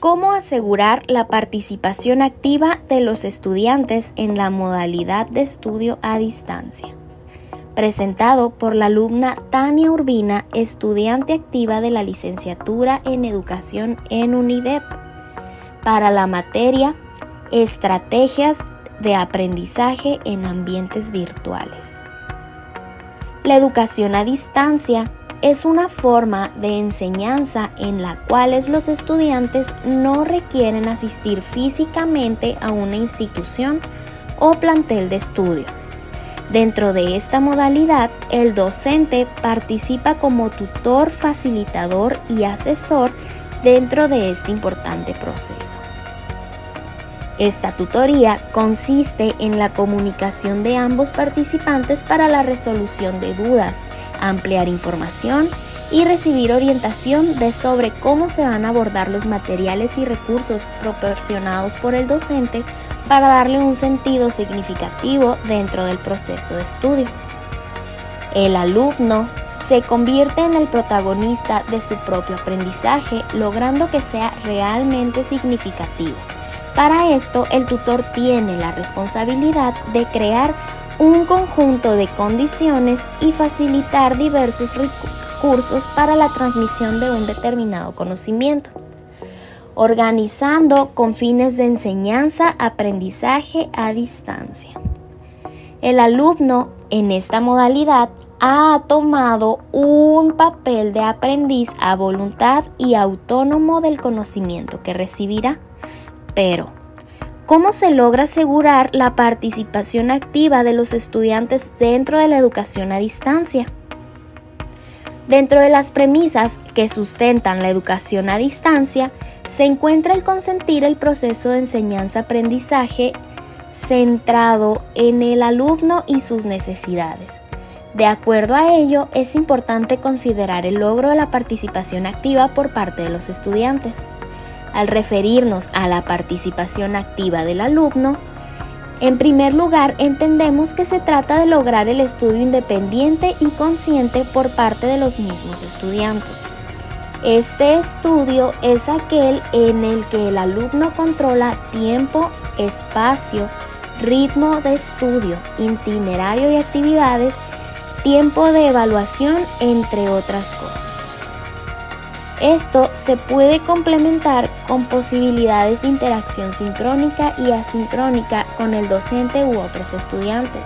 cómo asegurar la participación activa de los estudiantes en la modalidad de estudio a distancia. Presentado por la alumna Tania Urbina, estudiante activa de la licenciatura en educación en UNIDEP, para la materia Estrategias de aprendizaje en ambientes virtuales. La educación a distancia es una forma de enseñanza en la cual los estudiantes no requieren asistir físicamente a una institución o plantel de estudio. Dentro de esta modalidad, el docente participa como tutor, facilitador y asesor dentro de este importante proceso. Esta tutoría consiste en la comunicación de ambos participantes para la resolución de dudas, ampliar información y recibir orientación de sobre cómo se van a abordar los materiales y recursos proporcionados por el docente para darle un sentido significativo dentro del proceso de estudio. El alumno se convierte en el protagonista de su propio aprendizaje, logrando que sea realmente significativo. Para esto, el tutor tiene la responsabilidad de crear un conjunto de condiciones y facilitar diversos recursos para la transmisión de un determinado conocimiento, organizando con fines de enseñanza, aprendizaje a distancia. El alumno en esta modalidad ha tomado un papel de aprendiz a voluntad y autónomo del conocimiento que recibirá. Pero, ¿cómo se logra asegurar la participación activa de los estudiantes dentro de la educación a distancia? Dentro de las premisas que sustentan la educación a distancia se encuentra el consentir el proceso de enseñanza-aprendizaje centrado en el alumno y sus necesidades. De acuerdo a ello, es importante considerar el logro de la participación activa por parte de los estudiantes. Al referirnos a la participación activa del alumno, en primer lugar entendemos que se trata de lograr el estudio independiente y consciente por parte de los mismos estudiantes. Este estudio es aquel en el que el alumno controla tiempo, espacio, ritmo de estudio, itinerario y actividades, tiempo de evaluación, entre otras cosas. Esto se puede complementar con posibilidades de interacción sincrónica y asincrónica con el docente u otros estudiantes,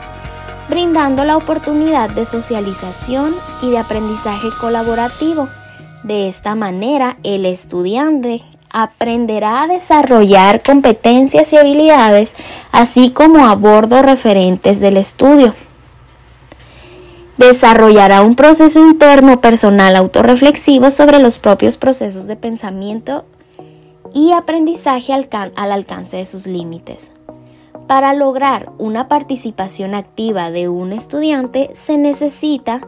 brindando la oportunidad de socialización y de aprendizaje colaborativo. De esta manera, el estudiante aprenderá a desarrollar competencias y habilidades, así como a bordo referentes del estudio desarrollará un proceso interno personal autorreflexivo sobre los propios procesos de pensamiento y aprendizaje al, al, alcance de sus límites. Para lograr una participación activa de un estudiante se necesita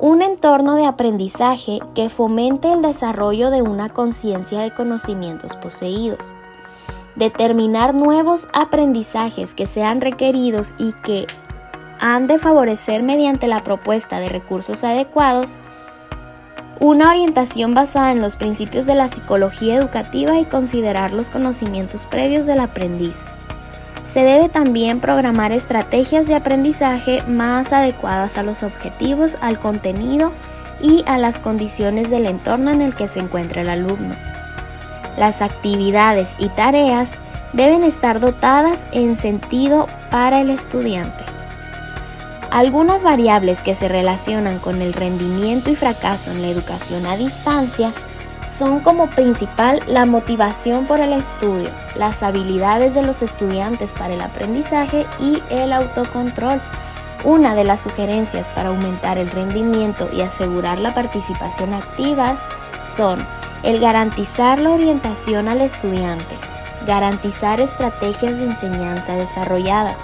un entorno de aprendizaje que fomente el desarrollo de una conciencia de conocimientos poseídos. Determinar nuevos aprendizajes que sean requeridos y que han de favorecer mediante la propuesta de recursos adecuados una orientación basada en los principios de la psicología educativa y considerar los conocimientos previos del aprendiz. Se debe también programar estrategias de aprendizaje más adecuadas a los objetivos, al contenido y a las condiciones del entorno en el que se encuentra el alumno. Las actividades y tareas deben estar dotadas en sentido para el estudiante. Algunas variables que se relacionan con el rendimiento y fracaso en la educación a distancia son como principal la motivación por el estudio, las habilidades de los estudiantes para el aprendizaje y el autocontrol. Una de las sugerencias para aumentar el rendimiento y asegurar la participación activa son el garantizar la orientación al estudiante, garantizar estrategias de enseñanza desarrolladas,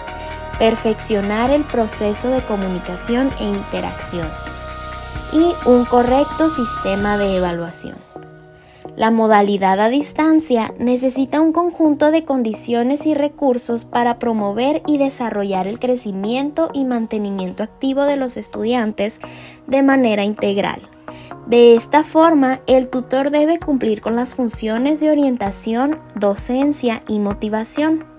perfeccionar el proceso de comunicación e interacción y un correcto sistema de evaluación. La modalidad a distancia necesita un conjunto de condiciones y recursos para promover y desarrollar el crecimiento y mantenimiento activo de los estudiantes de manera integral, De esta forma, el tutor debe cumplir con las funciones de orientación, docencia y motivación.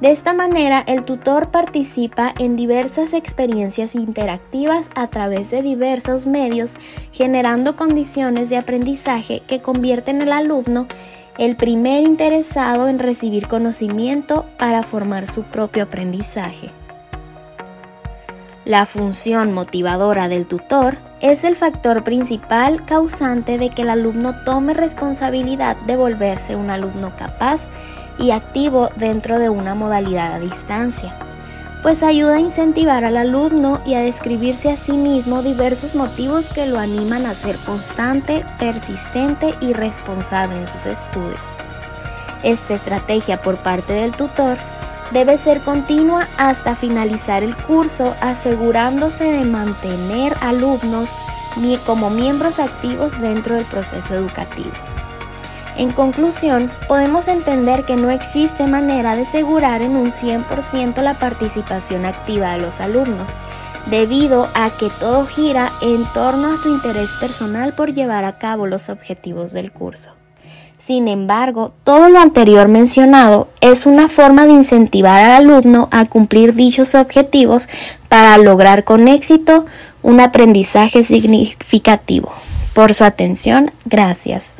De esta manera, el tutor participa en diversas experiencias interactivas a través de diversos medios, generando condiciones de aprendizaje que convierten al alumno el primer interesado en recibir conocimiento para formar su propio aprendizaje. La función motivadora del tutor es el factor principal causante de que el alumno tome responsabilidad de volverse un alumno capaz y activo dentro de una modalidad a distancia, pues ayuda a incentivar al alumno y a describirse a sí mismo diversos motivos que lo animan a ser constante, persistente y responsable en sus estudios. Esta estrategia por parte del tutor debe ser continua hasta finalizar el curso asegurándose de mantener alumnos como miembros activos dentro del proceso educativo. En conclusión, podemos entender que no existe manera de asegurar en un 100% la participación activa de los alumnos, debido a que todo gira en torno a su interés personal por llevar a cabo los objetivos del curso. Sin embargo, todo lo anterior mencionado es una forma de incentivar al alumno a cumplir dichos objetivos para lograr con éxito un aprendizaje significativo. Por su atención, gracias.